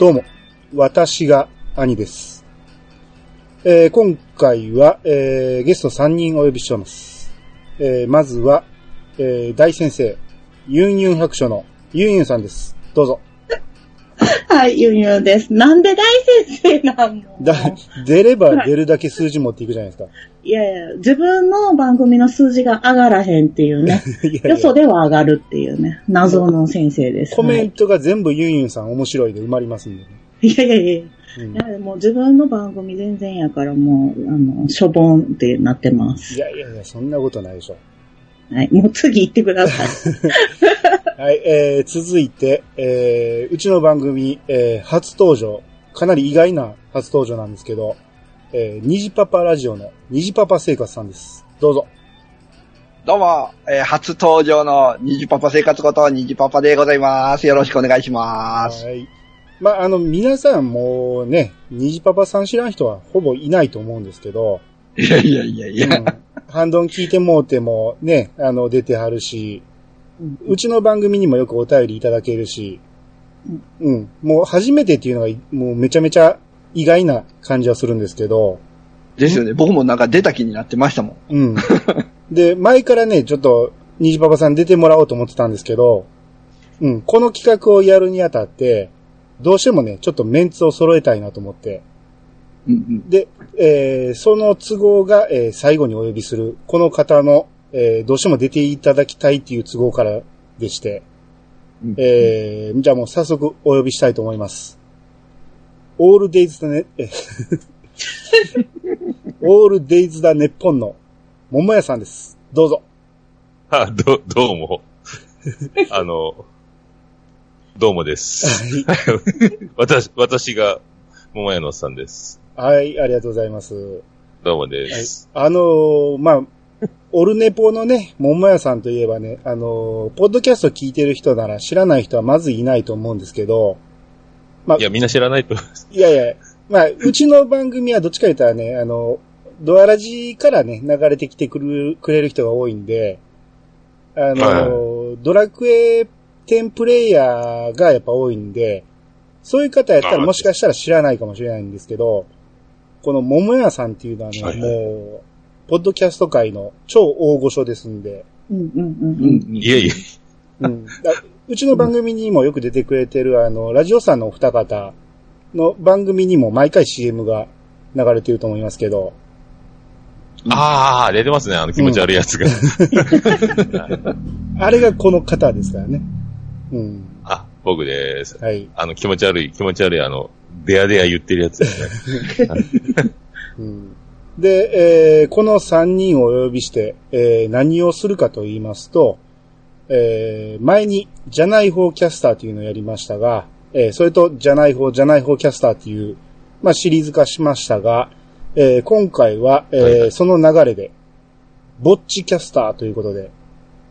どうも、私が兄です。えー今回は、えーゲスト3人お呼びしております。えーまずは、え大先生、ユンユン白書のユンユンさんです。どうぞ。はい、ゆんゆんです。なんで大先生なんのだ、出れば出るだけ数字持っていくじゃないですか。いやいや、自分の番組の数字が上がらへんっていうね。いやいよやそでは上がるっていうね。謎の先生です。コメンはいトが全部ユンユンさん面白いで埋まりますんでね。いやいやいや。うんいやもう自分の番組全然やからもう、あの、しょぼんってなってます。いやいやいや、そんなことないでしょ。はい、もう次行ってください。はい、えー、続いて、えー、うちの番組、えー、初登場、かなり意外な初登場なんですけど、えー、にじパパラジオのにじパパ生活さんです。どうぞ。どうも、えー初登場のニジパパ生活ことニジパパでございます。よろしくお願いします。はい。まあ、あの、皆さんもうね、にじパパさん知らん人はほぼいないと思うんですけど、いやいやいやいや。うん、ハンドン聞いてもうてもね、あの、出てはるし、うちの番組にもよくお便りいただけるし、うん。もう初めてっていうのが、もうめちゃめちゃ意外な感じはするんですけど、ですよね。僕もなんか出た気になってましたもん。うん。で、前からね、ちょっと、虹パパさん出てもらおうと思ってたんですけど、うん、この企画をやるにあたって、どうしてもね、ちょっとメンツを揃えたいなと思って、うんうん。で、えーその都合が、えー最後にお呼びする、この方の、えーどうしても出ていただきたいっていう都合からでして、うんえーじゃあもう早速お呼びしたいと思います。オールデイズだね、え オールデイズだネッポンの桃屋さんです。どうぞ。あ、ど、どうも。あの、どうもです。私、私が、桃屋のおっさんです。はい、ありがとうございます。どうもです。あのーまあ、オルネポのね、桃屋さんといえばね、あのーポッドキャスト聞いてる人なら知らない人はまずいないと思うんですけど、まあい、や、みんな知らないと。いやいや、まあ、うちの番組はどっちか言ったらね、あの、ドアラジからね、流れてきてくる、くれる人が多いんで、あの、ドラクエ10プレイヤーがやっぱ多いんで、そういう方やったらあもしかしたら知らないかもしれないんですけど、この桃屋さんっていうのはね、はいはい。もう、ポッドキャスト界の超大御所ですんで、うんうんううんん。うん。いえいえ。うん、だうちの番組にもよく出てくれてる、あの、ラジオさんのお二方の番組にも毎回 CM が流れてると思いますけど、ああ、出てますね、あの気持ち悪いやつが。あれがこの方ですからね。うん。あ、僕です。はい。あの気持ち悪い、気持ち悪い、あの、デアデア言ってるやつですね。うん、で、えーこの3人をお呼びして、えー何をするかと言いますと、えー前に、じゃない方キャスターというのをやりましたが、えーそれと、じゃない方、じゃない方キャスターという、まあ、シリーズ化しましたが、えー今回は、えーその流れで、ぼっちキャスターということで、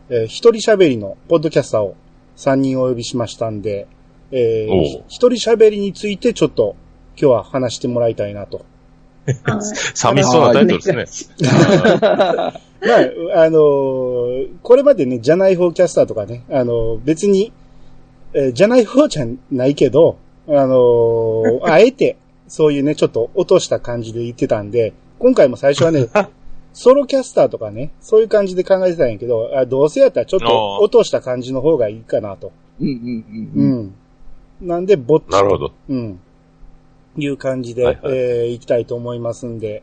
えー一人喋りのポッドキャスターを3人お呼びしましたんで、えー一人喋りについてちょっと今日は話してもらいたいなと。寂しそうなタイトルですね。あまあ、あのーこれまでね、じゃない方キャスターとかね、あのー別に、えーじゃない方じゃないけど、あのー あえて、そういうね、ちょっと落とした感じで言ってたんで、今回も最初はね、ソロキャスターとかね、そういう感じで考えてたんやけど、あどうせやったらちょっと落とした感じの方がいいかなと。うんうんううん。ん。なんで、ぼっちーなるほど。うん。いう感じで、はいはいえー行きたいと思いますんで、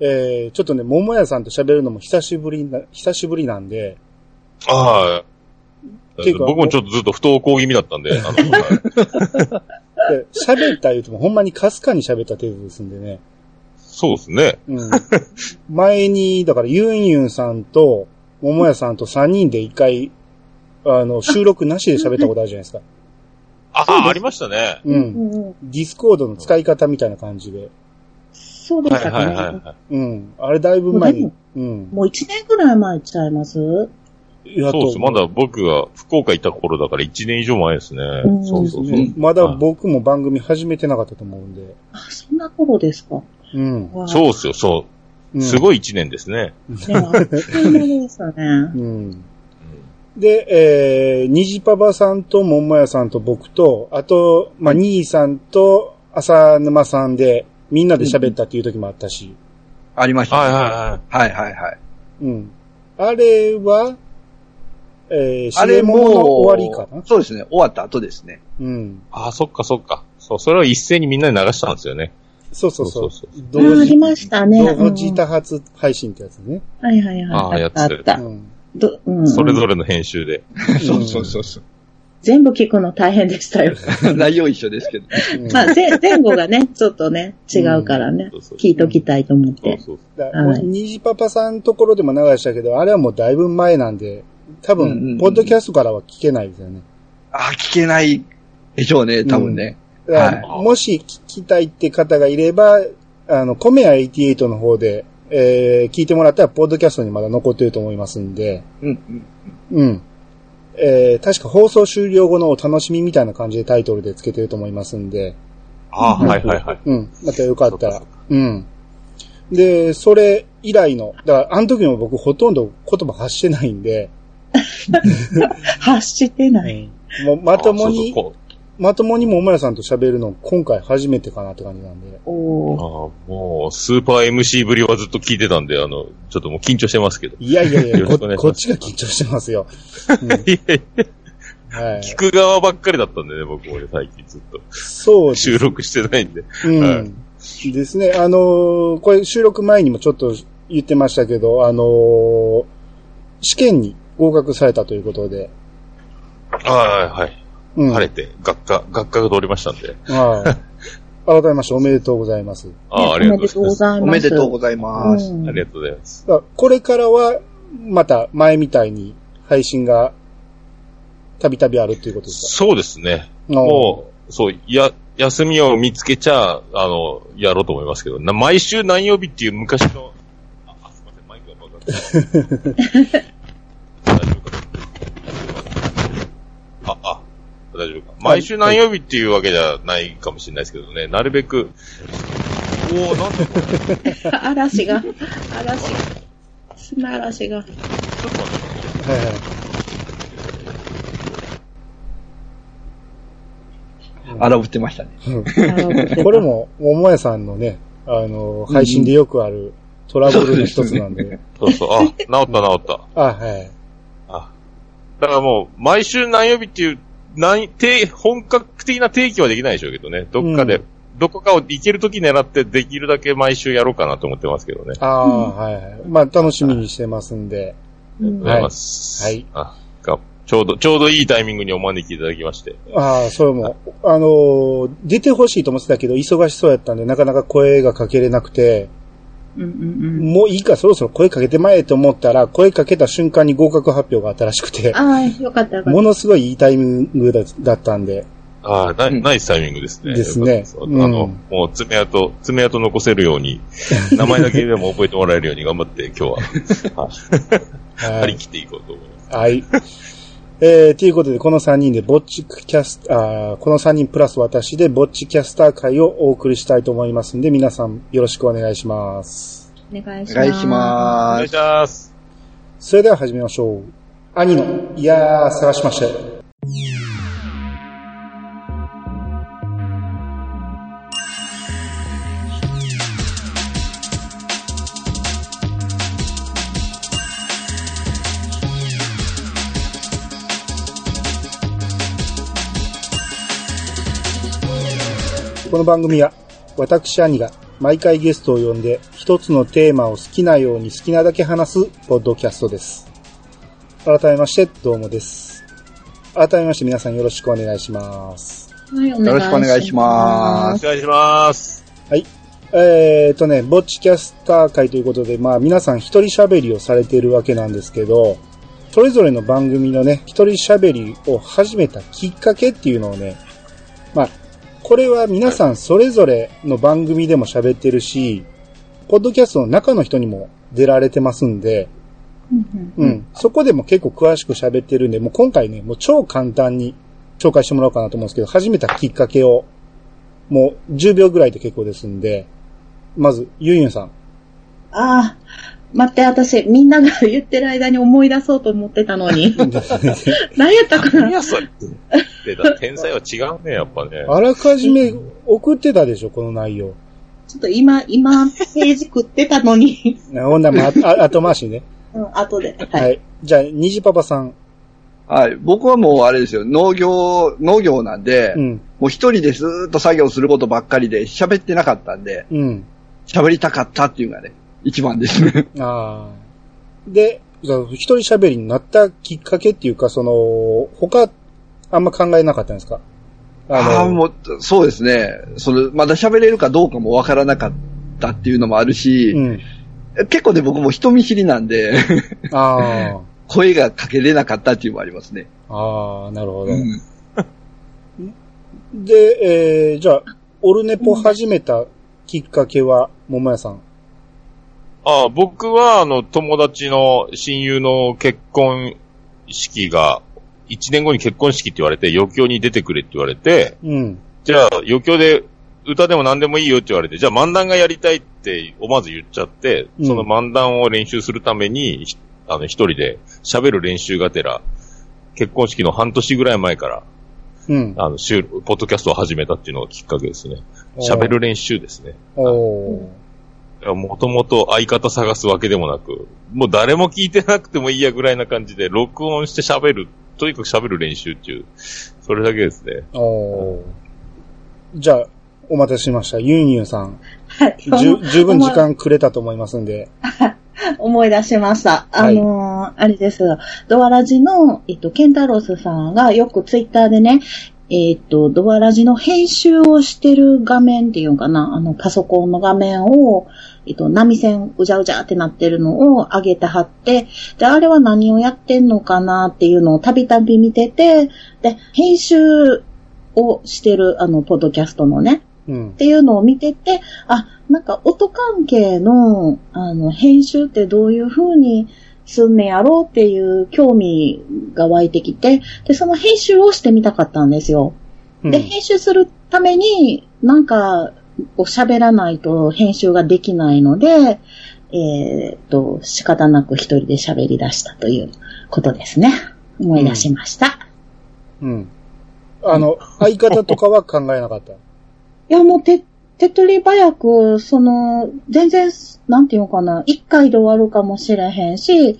えーちょっとね、桃屋さんと喋るのも久しぶりな、久しぶりなんで、ああ。僕もちょっとずっと不登校気味だったん で、喋った言うてもほんまにかすかに喋った程度ですんでね。そうですね。うん。前に、だからユンユンさんと桃屋さんと3人で一回、あの、収録なしで喋ったことあるじゃないですか。ああ、ありましたね。う。うんんうん。ディスコードの使い方みたいな感じで。そうでしはいたかね。はいはいはい。うん。あれだいぶ前にも。うん。もう一年ぐらい前ちゃいます？いやそうです。まだ僕が福岡行った頃だから1年以上前ですね。うんそうそうそう。ねまだ僕も番組始めてなかったと思うんで。あ、そんな頃ですか。うん。そうっすよ、そうう。んすごい1年ですね。い。ね、あっという間でしたね。うん。で、えー、虹パパさんと桃屋さんと僕と、あと、まあ、兄さんと浅沼さんで、みんなで喋ったっていう時もあったし、ありました、はいはいははいはいはい。うん。あれは、えー、あれもの終わりかな？そうですね。終わった後ですね。うん。ああ、そっかそっか。そう、それを一斉にみんなに流したんですよね。そうそうそう。そうそうあありましたね。同時多発配信ってやつね。はいはいあはい。あーやつあった。うん。どうんそれぞれの編集で。そうそうそうそう。全部聞くの大変でしたよ。内容一緒ですけど。うんまあ、ぜ前後がね、ちょっとね、違うからねそうそう。聞いときたいと思っそうて。そうだはい虹パパさんのところでも流したけど、あれはもうだいぶ前なんで、多うんうんうん分、ポッドキャストからは聞けないですよね。あー、聞けないでしょうね、多分ね。だからはいもし聞きたいって方がいれば、あの、コメア88の方で、えー聞いてもらったら、ポッドキャストにまだ残ってると思いますんで、うんうん。うん。えー確か放送終了後のお楽しみみたいな感じでタイトルでつけてると思いますんで、ああ、はいはいはい。うん。またよかったら。うん。で、それ以来の、だから、あの時も僕ほとんど言葉発してないんで、発してない。もうまともにまともに桃屋さんと喋るの今回初めてかなって感じなんで。おああもう、スーパー MC ぶりはずっと聞いてたんで、あの、ちょっともう緊張してますけど。いやいやいや、ここっちが緊張してますよ。うん いやいやはい。聞く側ばっかりだったんでね、僕もね、最近ずっと。そうです収録してないんで。うん。ですね。あのーこれ収録前にもちょっと言ってましたけど、あのー試験に合格されたということで。はいはい。うん。晴れて、学科、学科が通りましたんで。はい。改めましておめでとうございます。ああ、ありがとうございます。おめでとうございます。うんありがとうございます。これからは、また前みたいに配信がたびたびあるっていうことですそうですね。かもう、そう、や、休みを見つけちゃ、あの、やろうと思いますけど、な毎週何曜日っていう昔の、あ、あすいません、マイクが爆発。大丈夫かあ、あ、大丈夫か。毎週何曜日っていうわけじゃないかもしれないですけどね、なるべく、おおなんだこれ。ちょっ嵐が、嵐が、砂嵐が。と待ってはいはい荒ぶってましたね。これも、桃屋さんのね、あの、配信でよくあるトラブルの一つなんで。そうそう、あ、治った治った。あ、はい。あ。だからもう、毎週何曜日っていう、何、定、本格的な定期はできないでしょうけどね。どっかで、うんどこかを行けるとき狙ってできるだけ毎週やろうかなと思ってますけどね。ああ、はいはい。まあ、楽しみにしてますんで。うんありがとうございます。はいあ、が、ちょうど、ちょうどいいタイミングにお招きいただきまして。ああ、それも、あのー出てほしいと思ってたけど、忙しそうやったんで、なかなか声がかけれなくて、うんうんうん。もういいか、そろそろ声かけてまえと思ったら、声かけた瞬間に合格発表があったらしくて、ああ、よかったよかっものすごいいいタイミングだだったんで、ああ、ナイうんナイスタイミングですね。ですねあの、うんもう爪痕、爪痕残せるように、名前だけでも覚えてもらえるように頑張って今日は。張り切っていこうと思います。はい。えー、ということで、この3人で、ぼっちキャスあーこの3人プラス私で、ぼっちキャスター会をお送りしたいと思いますんで、皆さんよろしくお願いします。た。お願いします。お願いしおます願いし。ます。それでは始めましょう。兄の、いやー、探しました。この番組は、私兄が毎回ゲストを呼んで、一つのテーマを好きなように好きなだけ話す、ポッドキャストです。改めまして、どうもです。改めまして、皆さんよろしくお願いします。はい、お願いします。よろしくお願いしますお願いします。はい。えーとね、ぼっちキャスター会ということで、まあ皆さん一人喋りをされているわけなんですけど、それぞれの番組のね、一人喋りを始めたきっかけっていうのをね、まあ、これは皆さんそれぞれの番組でも喋ってるし、ポッドキャストの中の人にも出られてますんで、うん。そこでも結構詳しく喋ってるんで、もう今回ね、もう超簡単に紹介してもらおうかなと思うんですけど、始めたきっかけを、もう10秒ぐらいで結構ですんで、まず、ゆんゆんさん。ああ、待って、私、みんなが言ってる間に思い出そうと思ってたのに。何やったかな何やそれって。だ天才は違うね、やっぱね。あらかじめ送ってたでしょ、この内容。ちょっと今、今、ページ食ってたのに。ほんなら、後回しね。うん、後で。は。はいい。じゃあ、虹パパさん。はい。僕はもうあれですよ、農業、農業なんで、うん。もう一人でずーっと作業することばっかりで喋ってなかったんで、うん。喋りたかったっていうのがね、一番ですね。ああ。で、じゃあ一人喋りになったきっかけっていうか、その、他、あんま考えなかったんですか？ああ、もう、そうですね。その、まだ喋れるかどうかもわからなかったっていうのもあるし、うん。結構ね、僕も人見知りなんで、あ 声がかけれなかったっていうのもありますね。あ。ああ、なるほど。うんで、えー、じゃあ、オルネポ始めたきっかけは、桃屋さん。あ僕は、あの、友達の親友の結婚式が、1年後に結婚式って言われて、余興に出てくれって言われて、うん。じゃあ余興で歌でも何でもいいよって言われて、じゃあ漫談がやりたいって思わず言っちゃって、うんその漫談を練習するために、ひあの、一人で喋る練習がてら、結婚式の半年ぐらい前から、うん。あの、ポッドキャストを始めたっていうのがきっかけですね。喋る練習ですね。おー。もともと相方探すわけでもなく、もう誰も聞いてなくてもいいやぐらいな感じで、録音して喋る、とにかく喋る練習っていう、それだけですね。おー。じゃあ、お待たせしました。ユンユンさん。はい。十分時間くれたと思いますんで。思い出しました。あはいのーあれです。ドアラジの、えっと、ケンタロスさんがよくツイッターでね、えっと、ドアラジの編集をしてる画面っていうのかな、あの、パソコンの画面を、えっと、波線うじゃうじゃってなってるのを上げて貼って、で、あれは何をやってんのかなっていうのをたびたび見てて、で、編集をしてる、あの、ポッドキャストのね、うんっ。ていうのを見てて、あ、なんか音関係の、あの、編集ってどういう風にすんねやろうっていう興味が湧いてきて、で、その編集をしてみたかったんですよ。うんで、編集するために、なんか、を喋らないと編集ができないので、えーっと、仕方なく一人で喋り出したということですね。思い出しました。うん。あの、相方とかは考えなかった？いや、もう手、手っ取り早く、その、全然、なんていうのかな、一回で終わるかもしれへんし、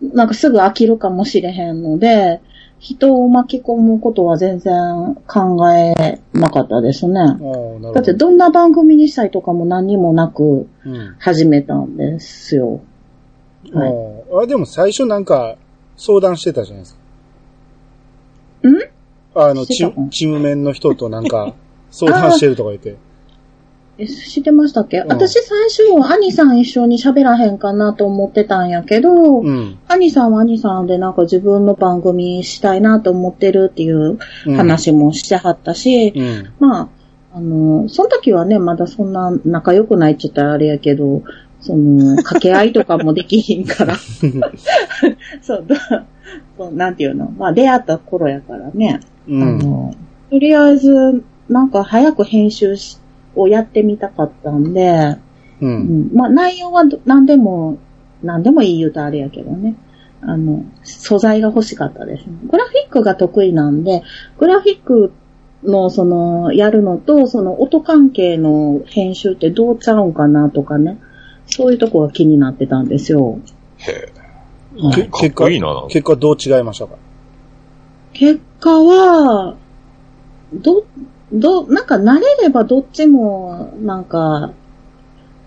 なんかすぐ飽きるかもしれへんので、人を巻き込むことは全然考えなかったですね。だってどんな番組にしたいとかも何にもなくうん。始めたんですよ。はいあでも最初なんか相談してたじゃないですか。ん？あの、チチーム面の人となんか 相談してるとか言って。え、知ってましたっけ、ん私最初、兄さん一緒に喋らへんかなと思ってたんやけど、うん。兄さんは兄さんでなんか自分の番組したいなと思ってるっていううん。話もしてはったし、うん。まあ、あの、その時はね、まだそんな仲良くないって言ったらあれやけど、その、掛け合いとかもできひんから。そう、だそう、なんていうの？まあ、出会った頃やからね。うん。あの、とりあえず、なんか早く編集しをやってみたかったんで、う。うんん、まあ、内容はど何でも、何でもいい言うとあれやけどね。あの、素材が欲しかったですね。グラフィックが得意なんで、グラフィックのその、やるのと、その音関係の編集ってどうちゃうんかなとかね。そういうとこが気になってたんですよ。へけえ。かっこいいな、結果どう違いましたか？結果は、ど、ど、なんか慣れればどっちも、なんか、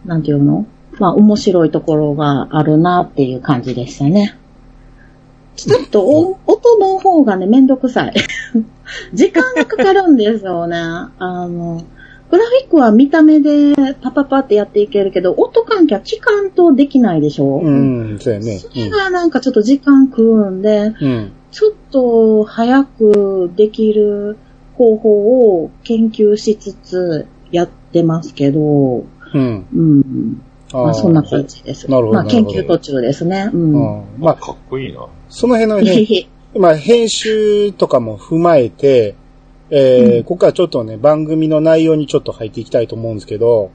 なんていうの？まあ面白いところがあるなっていう感じでしたね。ちょっとお音の方がね、めんどくさい。時間がかかるんですよね。あの、グラフィックは見た目でパパパってやっていけるけど、音関係は期間とできないでしょ？うん、そうやね。それがなんかちょっと時間食うんで、うん。ちょっと早くできる方法を研究しつつやってますけど、うん。うん。まあそんな感じです。なるほどまあなるほど研究途中ですね。うん。うんまあ、かっこいいな。その辺のね。まあ、編集とかも踏まえて、えーうんここからちょっとね、番組の内容にちょっと入っていきたいと思うんですけど、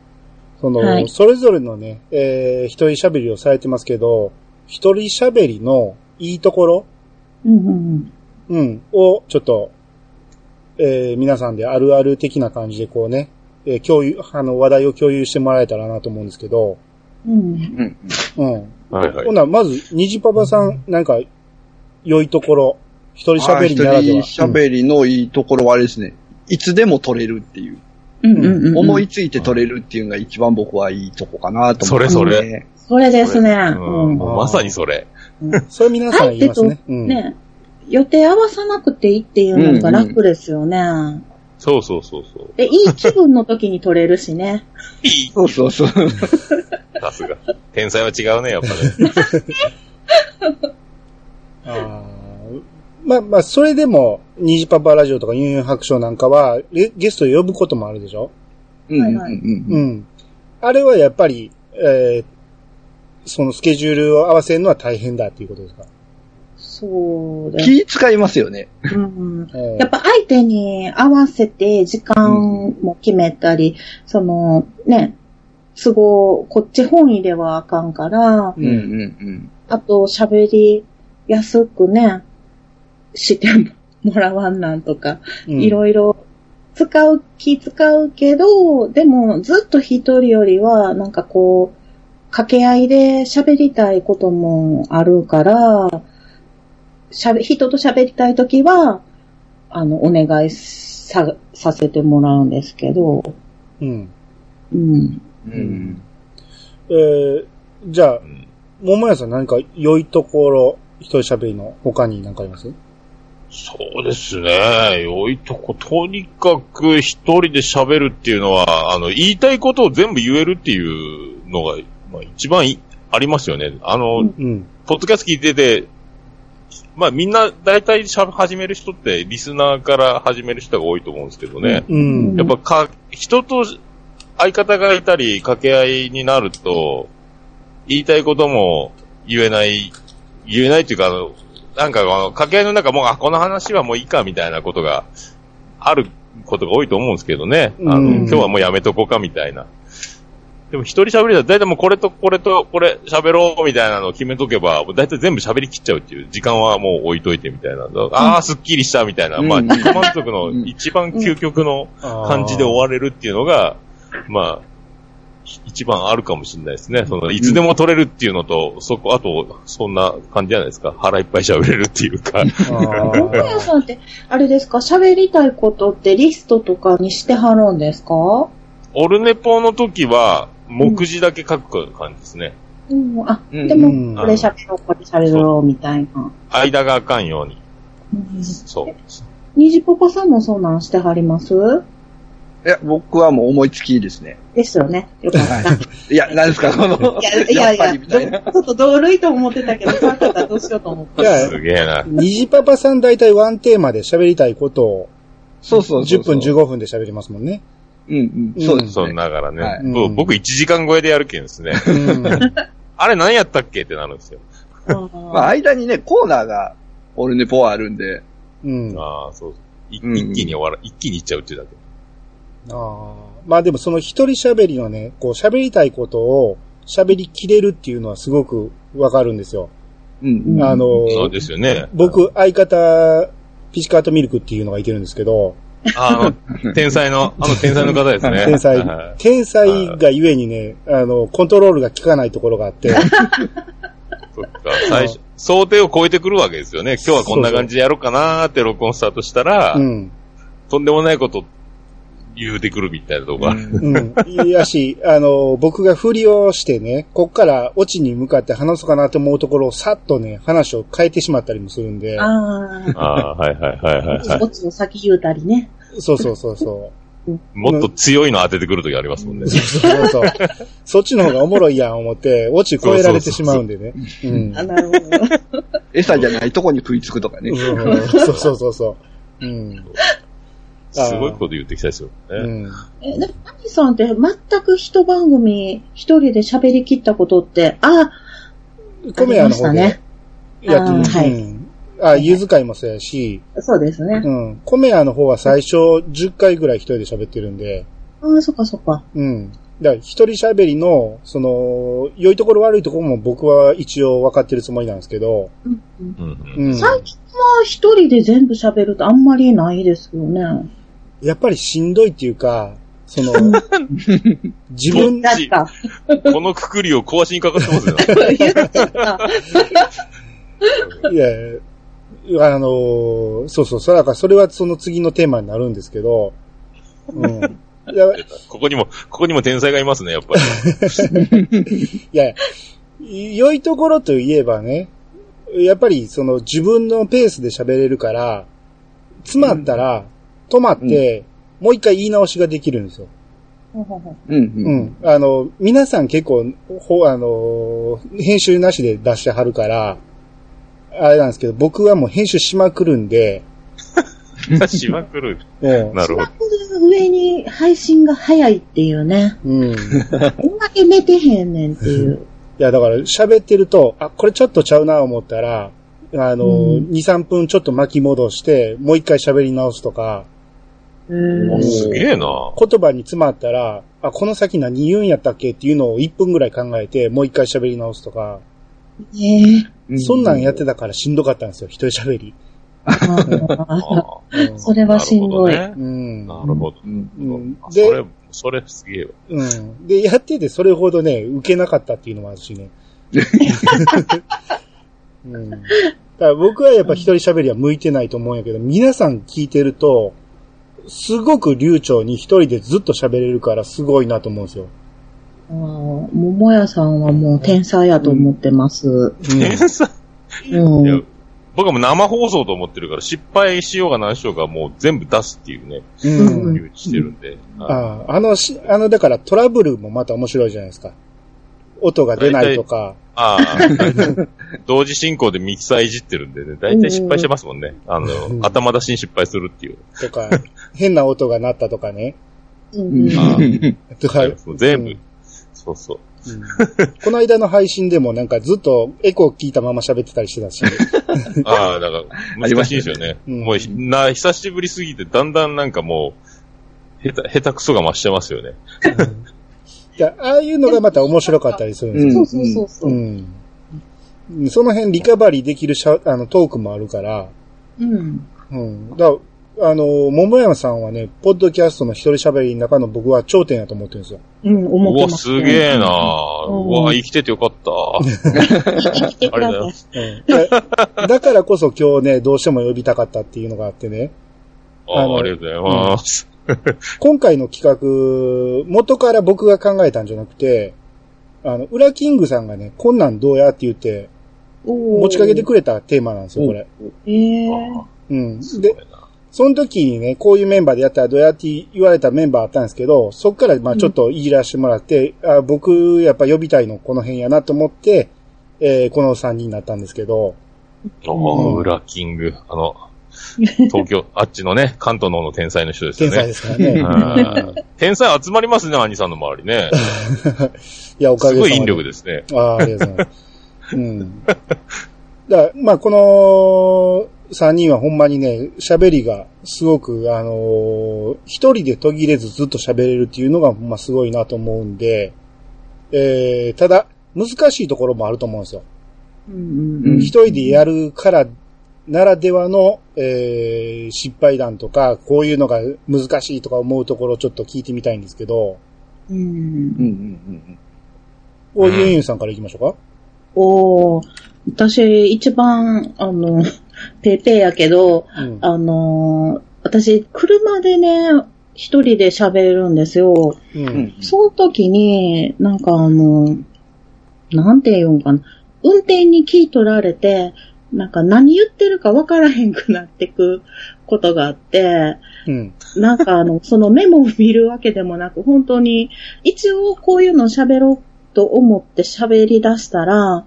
その、はいそれぞれのね、えー、一人喋りをされてますけど、一人喋りのいいところ、うんうんうん、を、ちょっと、えー、皆さんであるある的な感じでこうね、えー共有、あの、話題を共有してもらえたらなと思うんですけど、うん。うん。うん。うん。はいはいほ。な、まず、虹パパさん、なんか、良いところ、一人喋りならでは。一人喋りのいいところはあれですね。いつでも取れるっていう。うんうんうん。思いついて取れるっていうのが一番僕はいいとこかなと思って、それそれ。それですね。うんまさにそれ。うんそれ皆さん言いますね。うん。ね予定合わさなくていいっていうのが楽ですよね。そうそうそうそう。で、いい気分の時に取れるしね。そうそうそう。さすが。天才は違うね、やっぱね。あーまあまあ、それでも、虹パパラジオとかユンユン白書なんかは、ゲゲストを呼ぶこともあるでしょ？うんうんはいはいうんうん。うん。あれはやっぱり、えーそのスケジュールを合わせるのは大変だっていうことですか？そうです。気使いますよね。うんえーやっぱ相手に合わせて時間も決めたり、そのね、都合、こっち本位ではあかんから、うんうんうん。あと喋りやすくね、してもらわんなんとか、うんいろいろ使う、気使うけど、でもずっと一人よりは、なんかこう、掛け合いで喋りたいこともあるから、しゃべ、人と喋りたいときは、あの、お願いさ、させてもらうんですけど、うん。うん。うん。えーじゃあう、ん桃屋さん何か良いところ、一人喋りの他に何かあります？そうですね。良いとこ、とにかく一人で喋るっていうのは、あの、言いたいことを全部言えるっていうのが、まあ、一番いありますよね。あの、うんうん。ポッドキャスト聞いてて、まあみんな大体喋始める人ってリスナーから始める人が多いと思うんですけどね。うん。やっぱか、人と相方がいたり掛け合いになると、言いたいことも言えない、言えないっていうか、あのなんか掛け合いの中もう、あ、この話はもういいかみたいなことがあることが多いと思うんですけどね。あの、うん今日はもうやめとこうかみたいな。でも一人喋りだと大体もうこれとこれとこれ喋ろうみたいなのを決めとけば、もう大体全部喋り切っちゃうっていう時間はもう置いといてみたいな。ああ、すっきりしたみたいな。まあ、うん自己満足の一番究極の感じで終われるっていうのが、まあ、一番あるかもしれないですね。その、いつでも取れるっていうのと、そこ、あと、そんな感じじゃないですか。腹いっぱい喋れるっていうか。あ本ー屋さんって、あれですか？喋りたいことってリストとかにしてはるんですか？オルネポの時は、目次だけ書く感じですね。うん、あ、うんでうんも、これ喋ろう、これ喋ろう、みたいな。間があかんように。うんそう。にじぽこさんもそうなんしてはります？いや、僕はもう思いつきですね。ですよね。よかった。はい。いや、何ですか、この、いや、いやちょっと同類と思ってたけど、そうやったらどうしようと思って。いやすげえな。虹パパさん大体ワンテーマで喋りたいことを、そうそうそう10分15分で喋りますもんね。うんうん。そうですそう、ね。ながらね。はいうん僕1時間超えでやるけんですね。うん。あれ何やったっけってなるんですよ。まあ、間にね、コーナーが、オルネポはあるんで、うん。あああ、そう。一気に終わら、一気にいっちゃうっていうだけ。あ。まあでもその一人喋りのね、こう喋りたいことを喋りきれるっていうのはすごくわかるんですよ。うん。うんあの、そうですよね。僕、相方、ピチカートミルクっていうのがいてるんですけど、あの、天才の、あの天才の方ですね。天才はい、天才がゆえにね、あの、コントロールが効かないところがあって、そっか、最初、想定を超えてくるわけですよね。今日はこんな感じでやろうかなーって録音スタートしたら、うん。とんでもないこと言うてくるみたいなとこが。うんうん。いやし、あの、僕が振りをしてね、こっからオチに向かって話そうかなと思うところをさっとね、話を変えてしまったりもするんで、あああ、はいはいはいはい、あ、はこっちの先言うたりね。そうそうそうそい。もっと強いの当ててくるときありますもんねう。。そうそうそう。そっちの方がおもろいやん思って、オチ超えられてしまうんでね。うんあ、なるほど。餌じゃないとこに食いつくとかね。うんそうそうそうそう。うん。すごいこと言ってきたですよね。うん。え、でも、アニさんって全く一番組一人で喋り切ったことって、あ、米屋の方でやってる。あーはいうん。あ、ゆず会もそうやし、そうですね。うん。米屋の方は最初10回ぐらい一人で喋ってるんで、ああ、そっかそっか。うん。だから一人喋りの、その、良いところ悪いところも僕は一応分かってるつもりなんですけど、うんうんうんうん。うん。最近は一人で全部喋るとあんまりないですよね。やっぱりしんどいっていうか、その、自分、だった。このくくりを壊しにかかってますよ。言っちゃった。いや、あのーそうそう、それだからそれはその次のテーマになるんですけど、うん。いや、ここにも、ここにも天才がいますね、やっぱり。いや、良いところといえばね、やっぱりその自分のペースで喋れるから、詰まったら止まって、もう一回言い直しができるんですよ。うんううん。ん。あの、皆さん結構、ほ、あの、編集なしで出してはるから、あれなんですけど、僕はもう編集しまくるんで、しまくる。うん。なるほど。上に配信が早いっていうね。うん。いこんだけ寝てへんねんっていう。や、だから喋ってると、あ、これちょっとちゃうな思ったら、あの、うん2、3分ちょっと巻き戻して、もう一回喋り直すとか、うんすげえな。言葉に詰まったら、あ、この先何言うんやったっけっていうのを1分ぐらい考えて、もう一回喋り直すとか、ねそんなんやってたからしんどかったんですよ、一人喋り。え。ああうんそれはしんどい。なるほどねうん。なるほど。うんうんあそでれ、それすげえわ。うん。で、やっててそれほどね、受けなかったっていうのもあるしね。うん。だから僕はやっぱ一人喋りは向いてないと思うんやけど、皆さん聞いてると、すごく流暢に一人でずっと喋れるからすごいなと思うんですよ。あー桃屋さんはもう天才やと思ってます。うん。天才？うん。いや僕はもう生放送と思ってるから、失敗しようが何しようがもう全部出すっていうね、うん。うんいうにしてるんで。はいああ、あのし、あの、だからトラブルもまた面白いじゃないですか。音が出ないとか、ああ、同時進行でミキサーいじってるんでね、大体失敗してますもんね。あの、うん頭出しに失敗するっていう。とか、変な音が鳴ったとかね。うんあとか、全部、うんそうそう。うんこの間の配信でもなんかずっとエコー聞いたまま喋ってたりしてたし。ああ、だから、難しいですよね。うんもうひ、な、久しぶりすぎて、だんだんなんかもう、下手、下手くそが増してますよね。いや、ああいうのがまた面白かったりするんですよ。そうそうそうそうう。ん。うんその辺リカバリーできるしゃあのトークもあるから、うん。うん。だあの、桃山さんはね、ポッドキャストの一人喋りの中の僕は頂点やと思ってるんですよ。うん、うわ、思ってます。すげえなうんうわ、生きててよかった。生きてください。うん だ だからこそ今日ね、どうしても呼びたかったっていうのがあってね。ああのありがとうございます。今回の企画、元から僕が考えたんじゃなくて、あの、ウラキングさんがね、こんなんどうやって言って、持持ちかけてくれたテーマなんですよ、これ。ええうん。で、その時にね、こういうメンバーでやったらどうやって言われたメンバーあったんですけど、そっからまあちょっと言い出してもらって、あ僕やっぱ呼びたいのこの辺やなと思って、えーこの3人になったんですけど、ああ、ウラキング。あの、東京、あっちのね、関東の方の天才の人ですよね。天才ですからね。はい天才集まりますね、兄さんの周りね。いや、おかげさまで。すごい引力ですね。ああ、ありがとうございます。うん。だから、まあ、この3人はほんまにね、喋りがすごく、あのー一人で途切れずずっと喋れるっていうのが、ますごいなと思うんで、えー、ただ、難しいところもあると思うんですよ。うんうん一人でやるから、ならではの、えー、失敗談とか、こういうのが難しいとか思うところをちょっと聞いてみたいんですけど、うん。うんうんうんお、ゆんゆんさんから行きましょうか。おー私、一番、あの、ペーペーやけど、うん。あのー私、車でね、一人で喋れるんですよ。う。うんん。その時に、なんかあの、なんて言うんかな。運転に聞い取られて、なんか何言ってるか分からへんくなってくことがあって、うん。なんかあの、そのメモを見るわけでもなく、本当に、一応こういうの喋ろうと思って喋り出したら、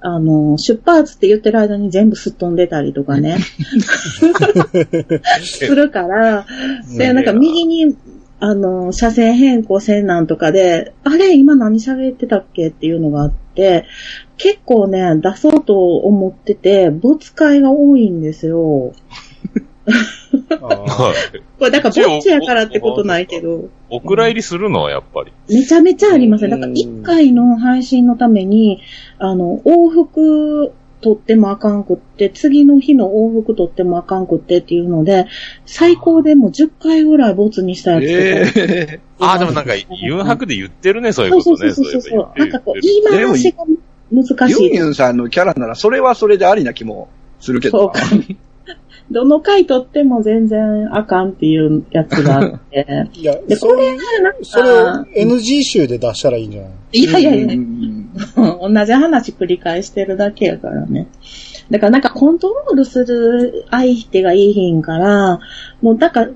あの、出発って言ってる間に全部すっ飛んでたりとかね、するから、で、なんか右に、あの、車線変更線なんとかで、あれ今何喋ってたっけっていうのがあって、結構ね、出そうと思ってて、ぶつかいが多いんですよ。これ、だから、ぼっちやからってことないけど、お蔵入りするの？はやっぱり。めちゃめちゃありますね。だから、うん一回の配信のために、あの、往復取ってもあかんくって、次の日の往復取ってもあかんくってっていうので、最高でも10回ぐらいボツにしたやつとか。ええああ、でもなんか、誘白で言ってるね、そういうそうことね。そうそうそうそう。なんかこう、言い回しが難しい。ユンユンさんのキャラなら、それはそれでありな気もするけどそうか。どの回取っても全然あかんっていうやつがあって。いや、で、これがなんか、それを NG 集で出したらいいんじゃない？いやいやいやう、ん 同じ話繰り返してるだけやからね。だからなんかコントロールする相手がいいひんから、もうだから、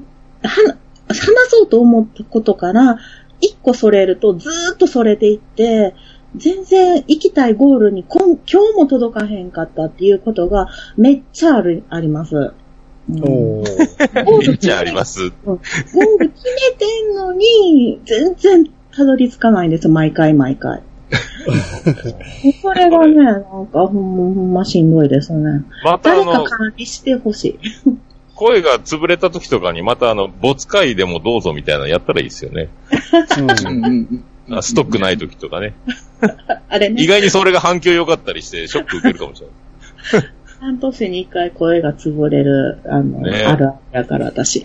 話そうと思ったことから、一個それるとずーっとそれていって、全然行きたいゴールにこん今日も届かへんかったっていうことがめっちゃある、あります。うんおーめっちゃあります。ゴール決めてんのに、全然たどり着かないんです、毎回毎回。それがね、なんかほんま、ほんましんどいですね。またあ誰かの、管理してほしい。声が潰れた時とかに、またあの、没会でもどうぞみたいなのやったらいいですよね。うんうんうんあストックない時とかね。あれね意、外にそれが反響良かったりして、ショック受けるかもしれない。半年に一回声が潰れる、あの、ねあるあるやから、私。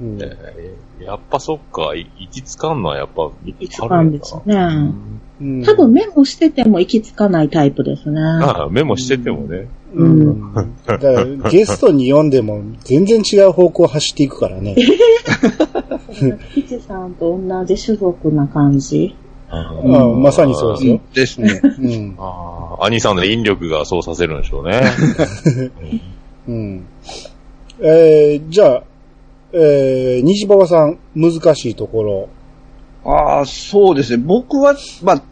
うんえーやっぱそっか、い行き着かんのはやっぱ、行き着かんですね。うん多分メモしてても行き着かないタイプですね。ああ、メモしててもね。うん。だから、ゲストに読んでも全然違う方向を走っていくからね。キチさんと同じ種族な感じ？ああまさにそうですよ。ですね。うん。あ、兄さんの引力がそうさせるんでしょうね。うん。えー、じゃあ、えー、西馬場さん、難しいところ。ああ、そうですね。僕は、まあ、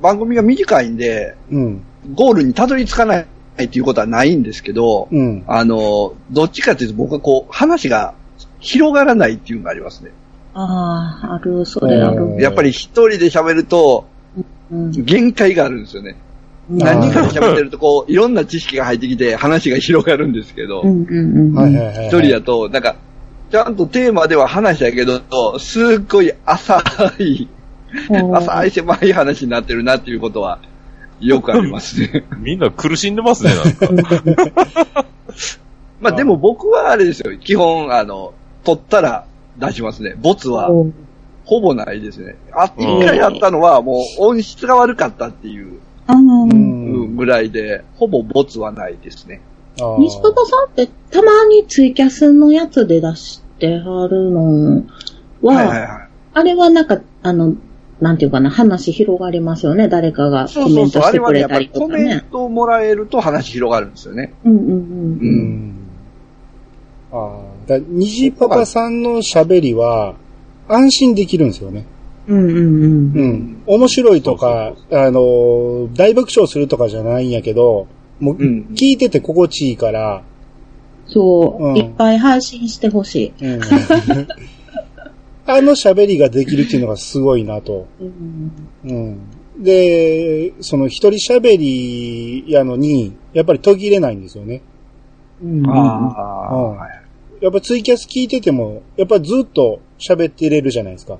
番組が短いんで、うん。ゴールにたどり着かないっていうことはないんですけど、うん。あの、どっちかっていうと僕はこう、話が広がらないっていうのがありますね。ああ、ある、それあうんる。やっぱり一人で喋ると、うん限界があるんですよね。何人かで喋ってるとこう、いろんな知識が入ってきて話が広がるんですけど、うんうんうん。はいはいはい。一人だと、なんか、ちゃんとテーマでは話したけど、すっごい浅い、浅い狭い話になってるなっていうことは、よくありますね。みんな苦しんでますね、なんか。まあでも僕はあれですよ。基本、あの、取ったら出しますね。ボツはうんほぼないですね。あ、うん一回やったのはもう音質が悪かったっていうぐらいで、ほぼボツはないですね。西パパさんってたまにツイキャスのやつで出してはるのは、はいはいはい。あれはなんか、あの、なんていうかな、話広がりますよね。誰かがコメントしてくれたりとかコメンね。トをもらえると話広がるんですよね。うんうんううんん。ああ。だ虹パパさんの喋りは、安心できるんですよね。うん。うんうんうん。うん。面白いとか、あのー、大爆笑するとかじゃないんやけど、もう、うん聞いてて心地いいから、そう、うんいっぱい配信してほしい。うん。あの喋りができるっていうのがすごいなと。うんうん。で、その一人喋りやのに、やっぱり途切れないんですよね。うんああ、やっぱツイキャス聞いてても、やっぱずっと喋ってれるじゃないですか。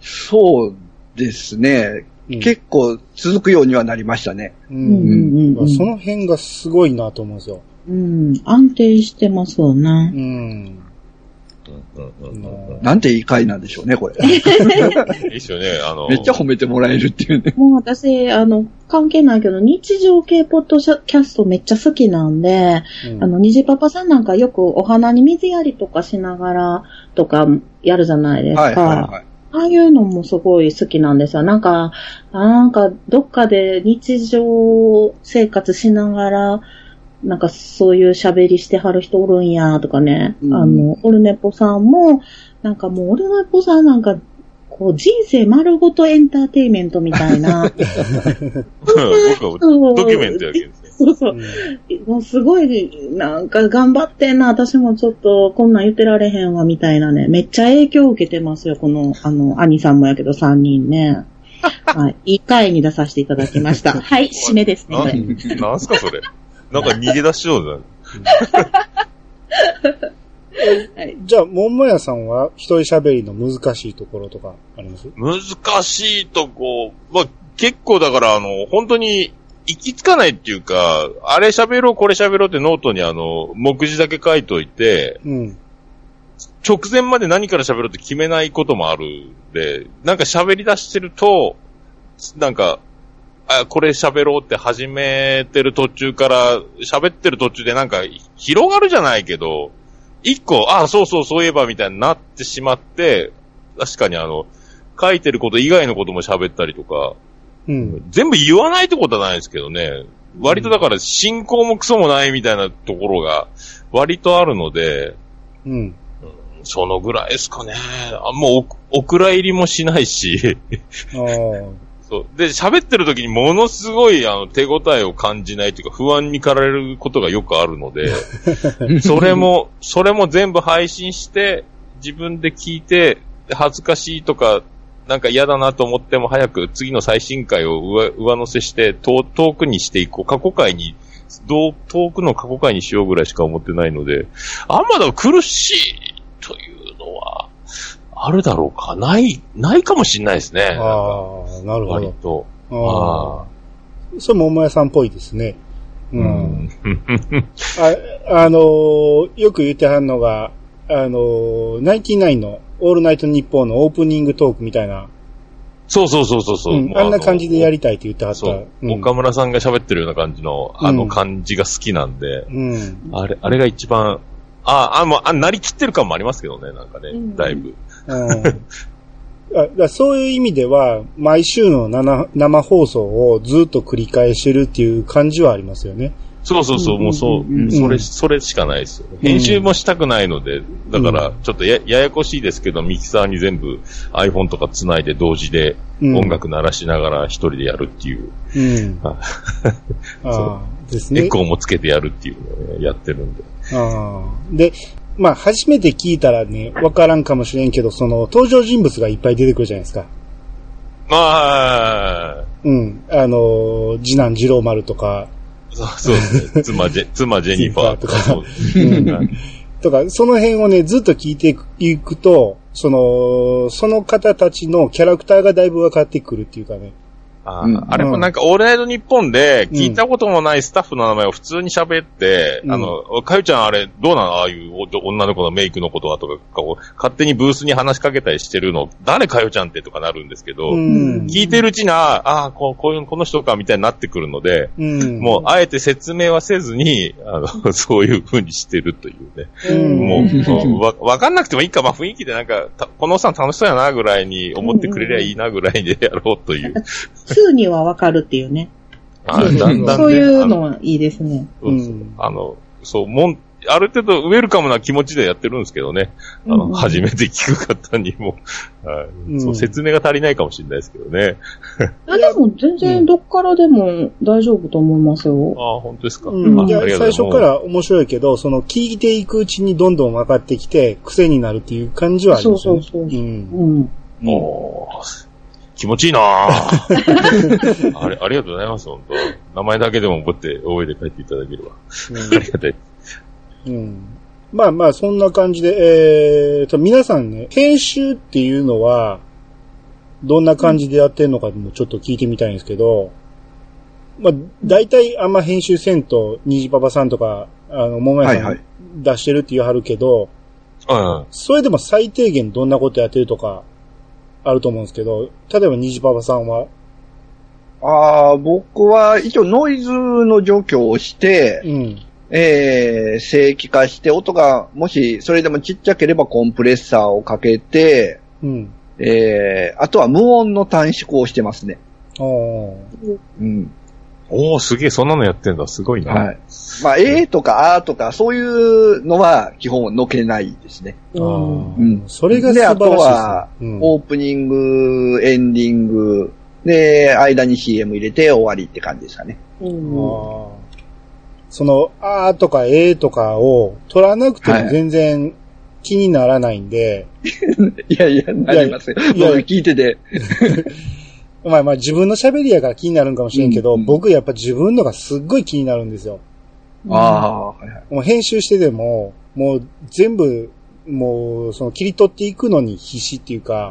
そうですね。うん結構続くようにはなりましたね。ううんうんうんその辺がすごいなと思うんですよ。うん。安定してますよね。うん。うんうんうんうんなんていい回なんでしょうね、これ。いいっすよね、あの。めっちゃ褒めてもらえるっていうね。もう私、あの、関係ないけど、日常系ポッドキャストめっちゃ好きなんで、うんあの、虹パパさんなんかよくお花に水やりとかしながらとかやるじゃないですか。はいはいはい。ああいうのもすごい好きなんですよ。なんか、あなんか、どっかで日常生活しながら、なんかそういう喋りしてはる人おるんや、とかね。うんあの、オルネポさんも、なんかもうオルネポさんなんか、こう人生丸ごとエンターテイメントみたいな。僕はドキュメントやけんですね。そうそうう。もうすごい、なんか頑張ってんな、私もちょっとこんなん言ってられへんわ、みたいなね。めっちゃ影響を受けてますよ、この、あの、兄さんもやけど3人ね。はい。いい回に出させていただきました。はい、締めですね、これ。なんなんすかそれ。なんか逃げ出しようはい。じゃあ、桃屋さんは一人喋りの難しいところとかあります？難しいとこ、まあ、結構だから、あの、本当に、行き着かないっていうか、あれ喋ろう、これ喋ろうってノートにあの、目次だけ書いといて、うん。直前まで何から喋ろうって決めないこともあるんで、なんか喋り出してると、なんか、あ、これ喋ろうって始めてる途中から、喋ってる途中でなんか、広がるじゃないけど、一個、あ、そうそうそういえばみたいになってしまって、確かにあの、書いてること以外のことも喋ったりとか、うん。全部言わないってことはないですけどね。割とだから進行もクソもないみたいなところが割とあるので、うん。そのぐらいですかね。あもうお、お蔵入りもしないし。そう。で、喋ってる時にものすごいあの手応えを感じないというか不安に駆られることがよくあるので、それも、それも全部配信して、自分で聞いて、恥ずかしいとか、なんか嫌だなと思っても早く次の最新回を上上乗せして遠遠くにしていこう。過去回に、どう遠くの過去回にしようぐらいしか思ってないので、あんまだ苦しいというのは、あるだろうか？ない、ないかもしれないですね。ああ、なるほ割ど。と。ああ。あそれ桃屋さんっぽいですね。あ。う。うんん。あ、あのーよく言ってはんのが、あのー、ナインティナインのオールナイトニッポンのオープニングトークみたいな、そうそうそうそうそう、うんあんな感じでやりたいって言ってはった。そう、うん岡村さんが喋ってるような感じの、あの感じが好きなんで、うん。あれ、あれが一番、あ、あ、もう、あ、なりきってる感もありますけどね、なんかね、うんだいぶ。うんあ だそういう意味では、毎週の生生放送をずっと繰り返してるっていう感じはありますよね。そうそうそう、もうそう、それ、それしかないですよ。編集もしたくないので、だから、ちょっとや、ややこしいですけど、ミキサーに全部 iPhone とか繋いで同時でうん音楽鳴らしながら一人でやるっていう、うん。あ ああ、ですね。エコーもつけてやるっていうのをやってるんで。ああ。で、まあ、初めて聞いたらね、わからんかもしれんけど、その、登場人物がいっぱい出てくるじゃないですか。まあ、うん。あのー、次男次郎丸とか、そうそうですね。妻ジェ、妻ジェニファーとか。とか、その辺をね、ずっと聞いていくと、その、その方たちのキャラクターがだいぶ分かってくるっていうかね。あ,、うんあれもなんか、オールナイトニッポンで聞いたこともないスタッフの名前を普通に喋って、うんあの、かゆちゃんあれ、どうなのああいうお女の子のメイクのことはとか、こう勝手にブースに話しかけたりしてるの、誰かゆちゃんってとかなるんですけど、うん。聞いてるうちに、ああ、こういう、この人かみたいになってくるので、うん。もう、あえて説明はせずに、あの、そういう風にしてるというね。うん、もう、わ、わかんなくてもいいか、まあ雰囲気でなんか、たこのおっさん楽しそうやなぐらいに思ってくれりゃいいなぐらいでやろうという。2にはわかるっていうね。あそうそうだんだんねそういうあのいいですね。そうそううんあの、そう、もん、ある程度ウェルカムな気持ちでやってるんですけどね。あの、うん初めて聞く方にも、そう、説明が足りないかもしれないですけどね。あでも全然どっからでも大丈夫と思いますよ。ああ、本当ですか。うん。いや最初から面白いけど、その聞いていくうちにどんどん分かってきて、癖になるっていう感じはありますよね。そうそうそううん。うん。おー気持ちいいなぁ あれ、ありがとうございます、本当名前だけでも覚えて、覚えて帰っていただければ。ありがたい。うん。まあまあ、そんな感じで、えーと、皆さんね、編集っていうのは、どんな感じでやってるのかもちょっと聞いてみたいんですけど、まあ、大体あんま編集せんと、虹パパさんとか、あの、桃屋さん、はいはい出してるって言わはるけど、うん。それでも最低限どんなことやってるとか、あると思うんですけど、例えば虹パパさんは、ああ、僕は一応ノイズの除去をして、うん、えー、正規化して、音がもしそれでもちっちゃければコンプレッサーをかけて、うん、えー、あとは無音の短縮をしてますね。うん。おー、すげえ、そんなのやってんだ。すごいな。はい。まあ、えーとかあーとか、そういうのは基本のけないですね。あーうんそれが素で、あと晴らしいですねは、うんオープニング、エンディング、で、間に CM 入れて終わりって感じですかね。うんあーその、あーとかえーとかを取らなくても全然気にならないんで、いやいや、なりますよ。いや僕聞いてて。まあまあ自分の喋りやから気になるんかもしれんけど、うんうん僕やっぱ自分のがすっごい気になるんですよ。ああ、はいはい。もう編集してでも、もう全部、もう、その切り取っていくのに必死っていうか、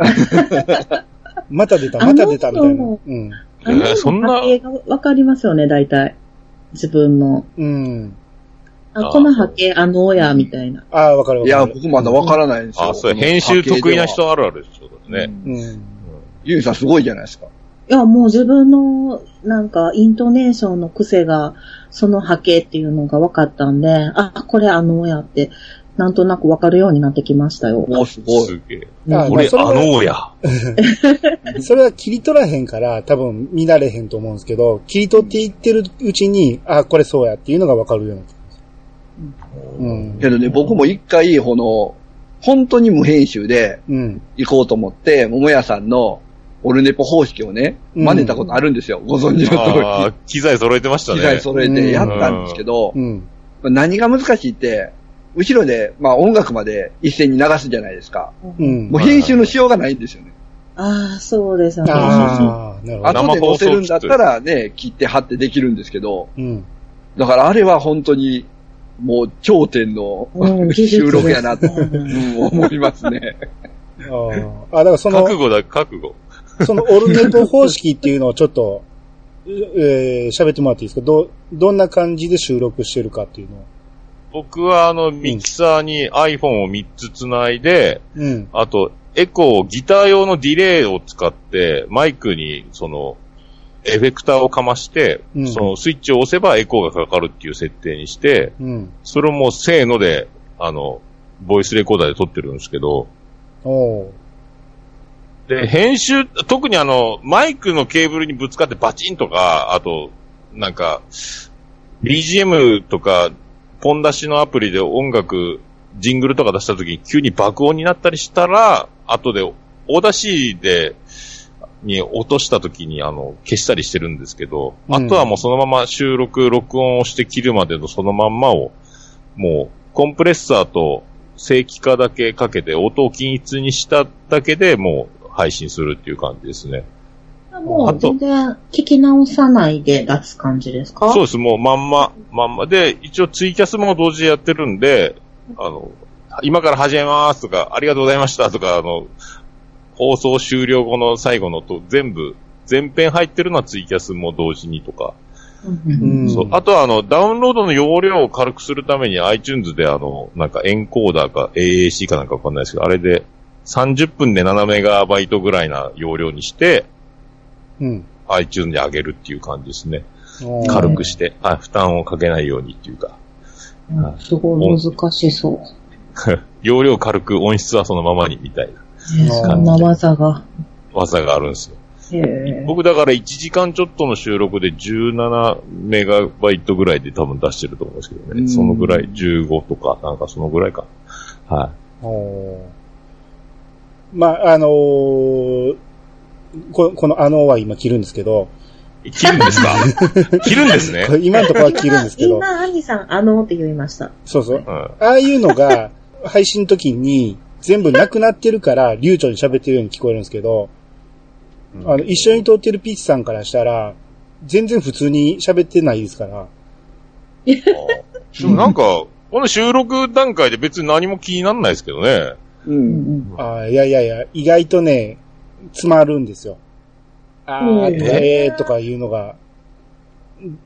また出た、また出たみたいな。うん。そんな？波形がわかりますよね、大体。自分の。うん。あ、この波形、あのや、みたいな。ああ、わかるわいや、かる。僕まだわからないんですよ。あ、そうや、編集得意な人あるあるですよね。うんうん。ゆうさんすごいじゃないですか。いや、もう自分の、なんか、イントネーションの癖が、その波形っていうのが分かったんで、あ、これあのやって、なんとなく分かるようになってきましたよ。おすごい。すげえ。あ俺、それはあのや。それは切り取らへんから多分見られへんと思うんですけど、切り取っていってるうちに、あ、これそうやっていうのがわかるようになってきます。うん。けどね、僕も一回、この、本当に無編集でうん。行こうと思って、桃屋さんのオルネポ方式をね、うん真似たことあるんですよ。ご存知のああ通、機材揃えてましたり。ね。機材揃えてやったんですけど、うん。何が難しいって、後ろで、まあ音楽まで一斉に流すじゃないですか。うんもう。編集のしようがないんですよね。ああ、そうですよね。ああ、なるほど。後で載せるんだったらね、切って貼ってできるんですけど、うん。だからあれは本当に、もう頂点のうん収録やなと、ううんん思いますね。ああ、あだからその覚、悟だ、覚悟。そのオルネポ方式っていうのをちょっと、えー喋ってもらっていいですか？ど、どんな感じで収録してるかっていうのを。僕はあの、ミキサーに iPhone を3つつないで、うん。あと、エコー、ギター用のディレイを使って、マイクに、その、エフェクターをかまして、うんそのスイッチを押せばエコーがかかるっていう設定にして、うん。それをもうせーので、あの、ボイスレコーダーで撮ってるんですけど、おうで、編集、特にあの、マイクのケーブルにぶつかってバチンとか、あと、なんか、BGM とか、ポン出しのアプリで音楽、ジングルとか出した時に急に爆音になったりしたら、後で、 Audacity で、に落とした時にあの、消したりしてるんですけど、うん。あとはもうそのまま収録、録音をして切るまでのそのまんまを、もう、コンプレッサーと正規化だけかけて、音を均一にしただけでもう配信するっていう感じですね。もう全然聞き直さないで出す感じですか？そうです、もうまんま、まんま。で、一応ツイキャスも同時でやってるんで、あの、今から始めますとか、ありがとうございましたとか、あの、放送終了後の最後のと全部、全編入ってるのはツイキャスも同時にとか。うんうんそう。あとはあの、ダウンロードの容量を軽くするために iTunes であの、なんかエンコーダーか AAC かなんかわかんないですけど、あれで30分で7メガバイトぐらいな容量にして、うん。iTunes に上げるっていう感じですね。軽くして、あ負担をかけないようにっていうか。うんすごい難しそう。容量軽く音質はそのままにみたいなえーそんな技が。技があるんですよ。僕だから1時間ちょっとの収録で17メガバイトぐらいで多分出してると思うんですけどね。うんそのぐらい、15とか、なんかそのぐらいか。はおーまあ、あのーここのあのは今切るんですけど、い。切るんですか？切るんですね今のところは切るんですけど、今、アンニさん、あのって言いました。そうそう。うん。ああいうのが配信の時に全部なくなってるから流暢に喋ってるように聞こえるんですけど、あの、一緒に通ってるピーチさんからしたら、全然普通に喋ってないですから、でもなんか、この収録段階で別に何も気にならないですけどね。う。うんんあーいやいやいや、意外とね、詰まるんですよ。あーうんとか、えーとかいうのが、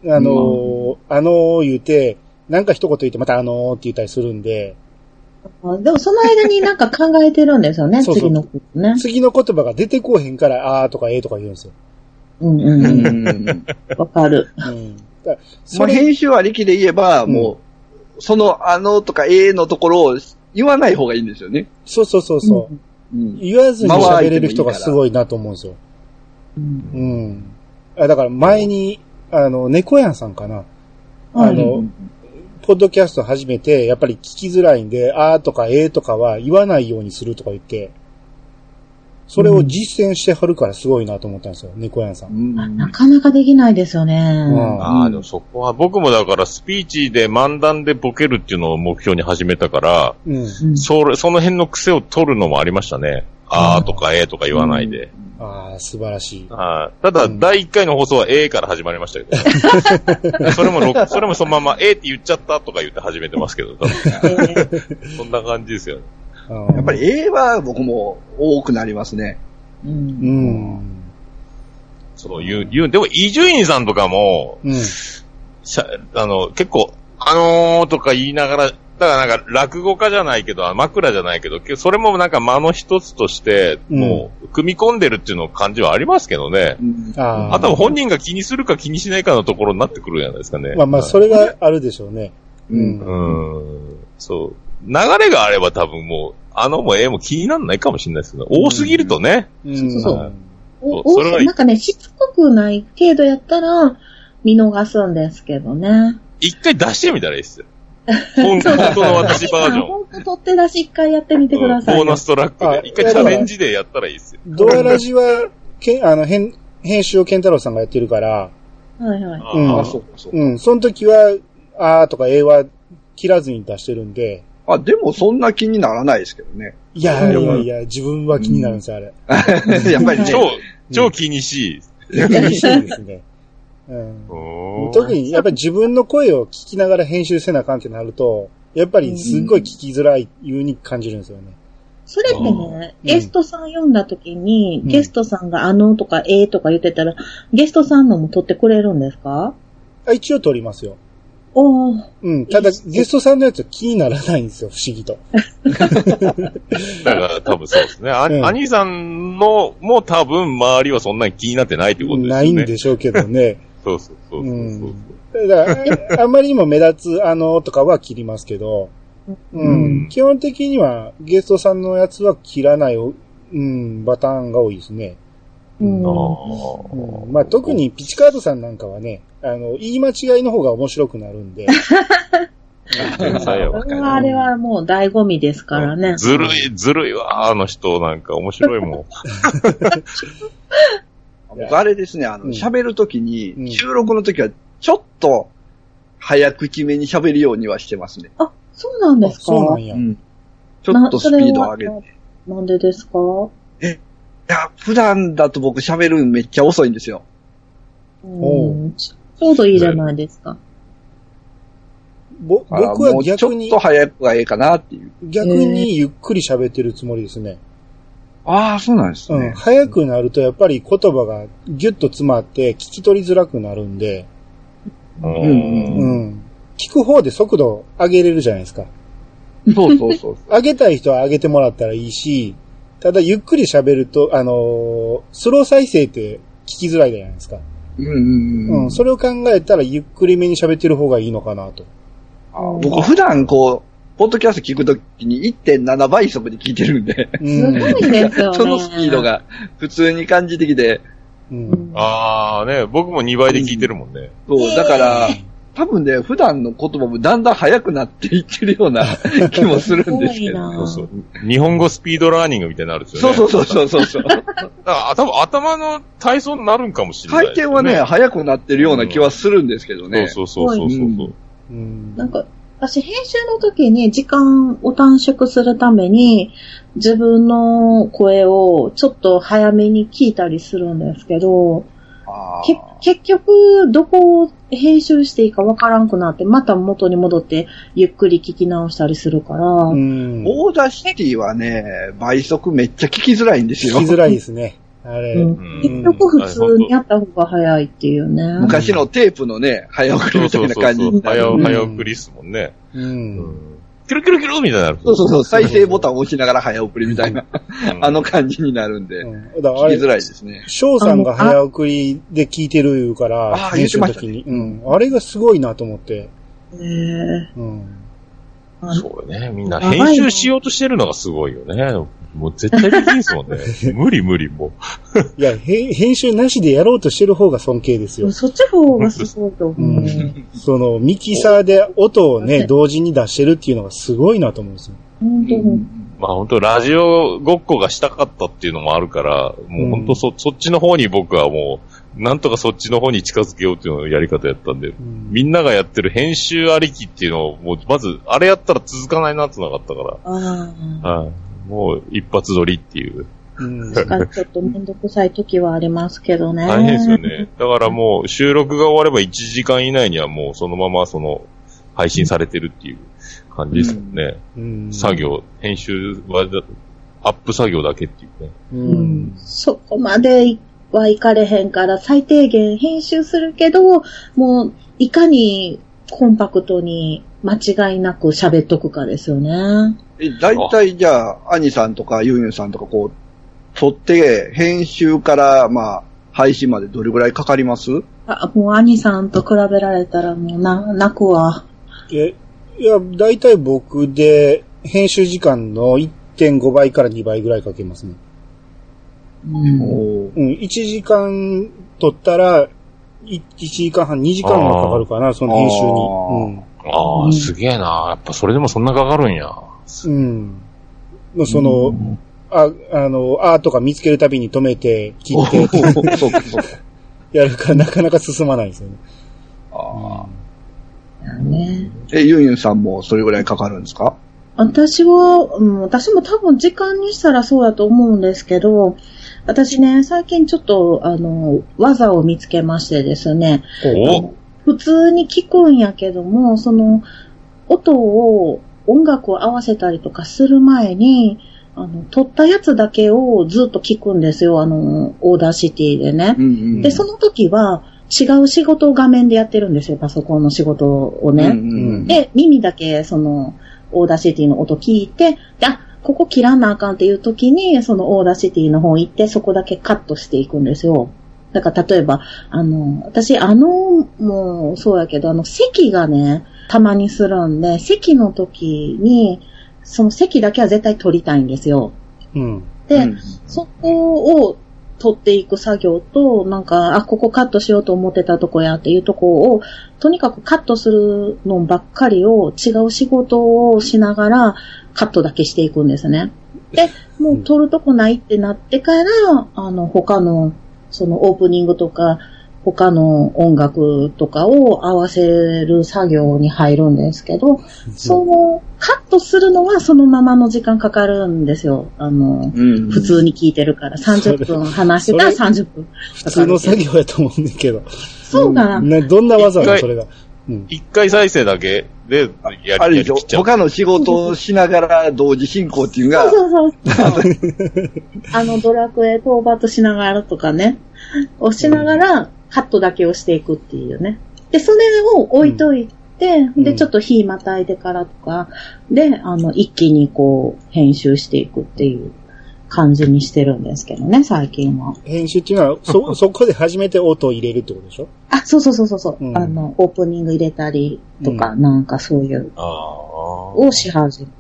あのーあのー言うて、なんか一言言ってまたあのーって言ったりするんで、あでもその間になんか考えてるんですよね、そうそう次のことね。次の言葉が出てこうへんから、あーとかえーとか言うんですよ。うんううんうん。ん。わかる。うん。だからそまあ、れ、編集ありきで言えば、うんもう、その、あのとか、ええのところを言わない方がいいんですよね。そうそうそうそう。うん。言わずに喋れる人がすごいなと思うんですよ。うんうん。あだから前に、あの、猫やんさんかな。あの、ポッドキャスト始めて、やっぱり聞きづらいんで、あーとかえーとかは言わないようにするとか言って、それを実践してはるからすごいなと思ったんですよ、猫やんさん。うんあなかなかできないですよね。んああ、でもそこは僕もだからスピーチで漫談でボケるっていうのを目標に始めたから、うん。うんそれ、その辺の癖を取るのもありましたね。あーとかえーとか言わないで。ああ、素晴らしい。はいただ、第1回の放送は A から始まりましたけど。それもろ、それもそのまま A って言っちゃったとか言って始めてますけど、そんな感じですよね。ややっぱり A は僕も多くなりますね。う。うんん。その言う、言う、でも伊集院さんとかも、うん。しゃ、あの、結構、あのーとか言いながら、だからなんか落語家じゃないけど、あ枕じゃないけど、けそれもなんか間の一つとして、うんもう、組み込んでるっていうの感じはありますけどね。うんああとは本人が気にするか気にしないかのところになってくるじゃないですかね。まあまあ、それがあるでしょうね。ううんん。うん。そう。流れがあれば多分もう、あのも A も気にならないかもしれないですけど、多すぎるとね。うんそうそうなんかね、しつこくない程度やったら、見逃すんですけどね。一回出してみたらいいですよ。本当の私バージョン。本当取って出し一回やってみてくださいよ。ボーナストラックあで。一回チャレンジでやったらいいですよ。ドアラジは、けあの、編、編集をケンタロウさんがやってるから、はいはい。うんあ、そうか、そうか。うん、その時は、あーとか A は切らずに出してるんで、あ、でもそんな気にならないですけどね。いやいうんやいや、自分は気になるんですよ、あれ。やっぱりね。超、超気にしい。気にしてるんですね。うん。特に、やっぱり自分の声を聞きながら編集せなあかんってなると、やっぱりすっごい聞きづらいいうに感じるんですよね。それってね、うんゲストさん読んだ時に、うんゲストさんがあのとかええとか言ってたら、ゲストさんのも取ってくれるんですか？あ一応撮りますよ。おー、うん。ただ、ゲストさんのやつは気にならないんですよ、不思議と。だから多分そうですね。あうん兄さんのも多分周りはそんなに気になってないってことですよね。ないんでしょうけどね。そうそうそうそううそう。ん。だから、あんまりにも目立つ、あの、とかは切りますけど、うん。基本的には、ゲストさんのやつは切らない、うん、パターンが多いですね。うんあうん、まあ、特にピチカードさんなんかはね、あの、言い間違いの方が面白くなるんで。天才やわこれはあれはもう醍醐味ですからね。ずるい、ずるいわ、あの人なんか面白いもん。僕あれですね、あの、うん喋るときうんに、収録のときは、ちょっと、早口めに喋るようにはしてますね。あ、そうなんですか？そうなんや。うん。ちょっとスピードを上げて。いなんでですか？や、普段だと僕喋るのめっちゃ遅いんですよ。うんちょうどいいじゃないですか。ぼ僕はもうちょ逆にっと、早くがええかなっていう。逆にゆっくり喋ってるつもりですね。ああ、そうなんですうん。ね。早くなるとやっぱり言葉がギュッと詰まって聞き取りづらくなるんで、ううんうん。聞く方で速度上げれるじゃないですか。そうそうそう。上げたい人は上げてもらったらいいし、ただゆっくり喋ると、あのースロー再生って聞きづらいじゃないですか。うんうんうん。うん。それを考えたらゆっくりめに喋ってる方がいいのかなと。あー僕普段こう、ポッドキャスト聞くときに1.7倍速で聞いてるんで、うすごいですよね。そのスピード。が普通に感じてきて、うん。ああね、僕も2倍で聞いてるもんね。そう、だから、多分ね、普段の言葉もだんだん速くなっていってるような 気もするんですけど。そうそう。日本語スピードラーニングみたいになるんですよね。そうそうそうそうそう。だから頭、頭の体操になるんかもしれないね、転はね、速くなってるような気はするんですけどね。そうそうそうそうそう。うんうん。なんか、私、編集の時に時間を短縮するために、自分の声をちょっと早めに聞いたりするんですけど、結局、どこを編集していいかわからんくなって、また元に戻ってゆっくり聞き直したりするから、うん。オーダーシティはね、倍速めっちゃ聞きづらいんですよ。聞きづらいですね。あれ。うんうん結局普通にやった方が早いっていうね。昔のテープのね、早送りみたいな感じ。早うん早送りっすもんね。う。うんん。キルキルキルみたいになる。そうそうそう、再生ボタンを押しながら早送りみたいな、うんあの感じになるんで、うんだ聞きづらいですね。翔さんが早送りで聞いてるから、あ集ってに。うん。あれがすごいなと思って。ねえうん。あそうよね。みんな編集しようとしてるのがすごいよね。もう絶対できんすもんね。無理無理もいや、へ編集なしでやろうとしてる方が尊敬ですよ。そっち方がすごいと思う。うんその、ミキサーで音をね、同時に出してるっていうのがすごいなと思うんですよ。本当に。う。まあ本当ラジオごっこがしたかったっていうのもあるから、もう本当そ、そっちの方に僕はもう、なんとかそっちの方に近づけようっていうのをやり方やったんで、うんみんながやってる編集ありきっていうのを、もうまず、あれやったら続かないなってなかったから。ああ。はい。もう一発撮りっていう。うん。だからちょっとめんどくさい時はありますけどね。大変ですよね。だからもう収録が終われば1時間以内にはもうそのままその配信されてるっていう感じですもんね。うん作。業、編集はアップ作業だけっていうね。ううんん。そこまではいかれへんから、最低限編集するけど、もう、いかにコンパクトに間違いなく喋っとくかですよね。え、大体じゃあ、アニさんとかユンユンさんとかこう、撮って、編集から、まあ、配信までどれぐらいかかります？あ、もう兄さんと比べられたらもうな、泣くわ。え、いや、だいたい僕で、編集時間の1.5倍から2倍ぐらいかけますね。うん。うん、1時間撮ったら、い1時間半、2時間はかかるかな、その編集に。ああ、うんすげえな。やっぱそれでもそんなかかるんや。うん。うん。もうその、あ、あの、あーとか見つけるたびに止めて、切って。やるからなかなか進まないですよね。あね、ーえ、ユンユンさんもそれぐらいかかるんですか？私は、うん、私も多分時間にしたらそうだと思うんですけど、私ね、最近ちょっと、あの、技を見つけましてですね、お普通に聞くんやけども、その、音を、音楽を合わせたりとかする前に、あの、撮ったやつだけをずっと聞くんですよ、あの、 Audacity でね。んうんで、その時は、違う仕事を画面でやってるんですよ、パソコンの仕事をね。うんうんで、耳だけ、その、 Audacity の音聞いて、で、あ、ここ切らなあかんっていう時に、その Audacity の方行って、そこだけカットしていくんですよ。だから、例えば、あの、私、あの、もう、そうやけど、あの、咳がね、たまにするんで、咳の時に、その咳だけは絶対取りたいんですよ。うん。で、うんそこを取っていく作業と、なんか、あ、ここカットしようと思ってたとこやっていうとこを、とにかくカットするのばっかりを違う仕事をしながらカットだけしていくんですね。で、もう取るとこないってなってから、あの、他の、そのオープニングとか、他の音楽とかを合わせる作業に入るんですけど、その、カットするのはそのままの時間かかるんですよ。あの、うん普通に聞いてるから、30分話してたらそ30分。普通の作業やと思うんだけど。そうかな。などんな技一回なそれが。うん。一回再生だけでやあれでしょりやりきっちゃう。他の仕事をしながら同時進行っていうのが、そうそうそう。あの、ドラクエ討伐しながらとかね、をしながら、カットだけをしていくっていうね。で、それを置いといて、んで、ちょっと火またいでからとか、で、あの、一気にこう、編集していくっていう感じにしてるんですけどね、最近は。編集っていうのは、そ、そこで初めて音を入れるってことでしょ？あ、そうそうそうそうそう、うんあの、オープニング入れたりとか、うなんかそういう、ああ。をし始めて。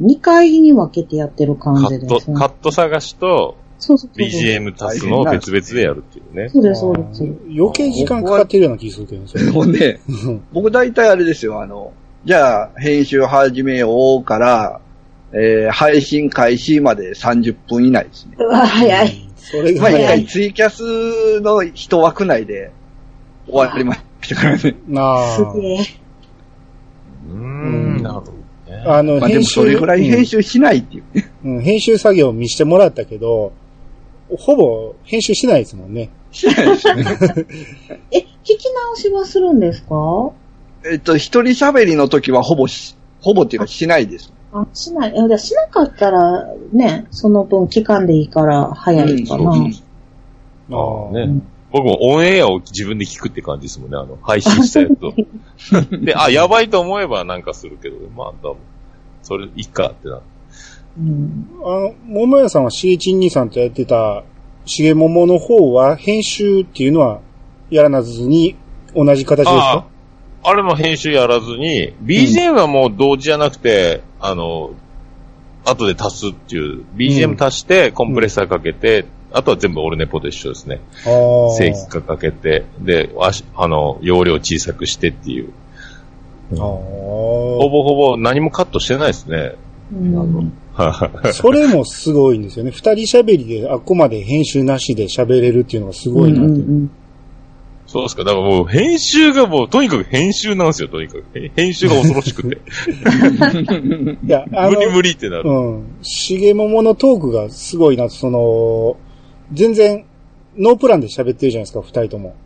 2回に分けてやってる感カット、じですね。カット探しとそうそうそう。BGM 足すのを別々でやるっていうね。そうです、そうです。余計時間かかってるような気がするけどね、それ。ほんで、う ん僕大体あれですよ、あの、じゃあ、編集始めようから、えー、配信開始まで30分以内ですね。うわ、早い。それがまあ、一。回ツイキャスの一枠内で終わりましたからね。なすげえ。うーうんん、なるほどね。あ。あの、まあでもそれぐらい編集しないっていうね。うんうん編集作業を見してもらったけど、ほぼ編集しないですもんね。しないですね。え、聞き直しはするんですか？えっと、一人喋りの時はほぼし、ほぼっていうかしないです。あ、しない。いやしなかったら、ね、その分期間でいいから早いかな。うんああね。僕もオンエアを自分で聞くって感じですもんね、あの、配信したやつを。で、あ、やばいと思えばなんかするけど、まあ、多分、それ、いっかってな。うん。あの、桃屋さんはしげちん兄さんとやってた、しげももの方は編集っていうのはやらずに同じ形ですあか？あ、あれも編集やらずに、BGM はもう同時じゃなくて、あの、後で足すっていう、BGM 足して、コンプレッサーかけて、あとは全部オルネポと一緒ですね。ああ。正規化かけて、で、あしあの、容量小さくしてっていう。あほぼほぼ何もカットしてないですね。うん。あ。それもすごいんですよね。二人喋りであっこまで編集なしで喋れるっていうのがすごいなって。うんうんそうですか。だからもう編集がもう、とにかく編集なんですよ、とにかく。へ編集が恐ろしくて。いや、あの、無理無理ってなる。うん。しげもものトークがすごいな、その、全然、ノープランで喋ってるじゃないですか、二人とも。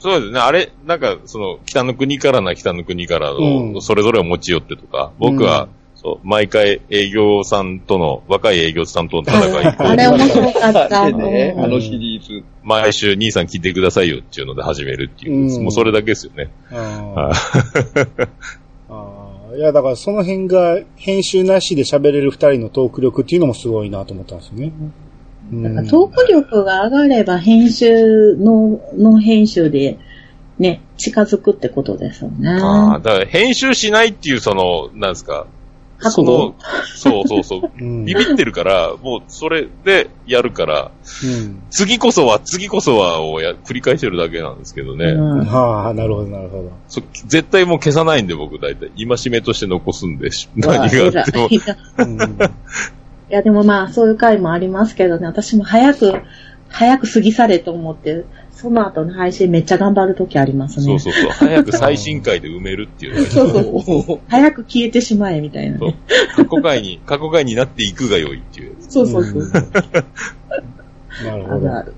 そうですね。あれ、なんか、その、北の国からな北の国からうんの、それぞれを持ち寄ってとか、僕は、うんそう、毎回営業さんとの、若い営業さんとの戦い あれ面白かった。あ れね、うんあのシリーズ。毎週兄さん聞いてくださいよっていうので始めるっていう、うんもうそれだけですよね。あー あーいや、だからその辺が編集なしで喋れる二人のトーク力っていうのもすごいなと思ったんですよね。うんだからトーク力が上がれば編集の、の編集でね、近づくってことですよね。ああ、だから編集しないっていうその、なんですか。覚その悟。そうそうそう。うんビビってるから、もうそれでやるから、うん。次こそは、次こそはをや繰り返してるだけなんですけどね。うんはあ、なるほど、なるほど。そ絶対もう消さないんで僕大体。今しめとして残すんで、何があっても。偉 いや、でもまあ、そういう回もありますけどね、私も早く、早く過ぎ去れと思って、その後の配信めっちゃ頑張るときありますね。そうそうそう。早く最新回で埋めるっていう そうそうそう 早く消えてしまえ、みたいなね。過去回に、過去回になっていくが良いっていう。そうそうそう。なるほど。あるある。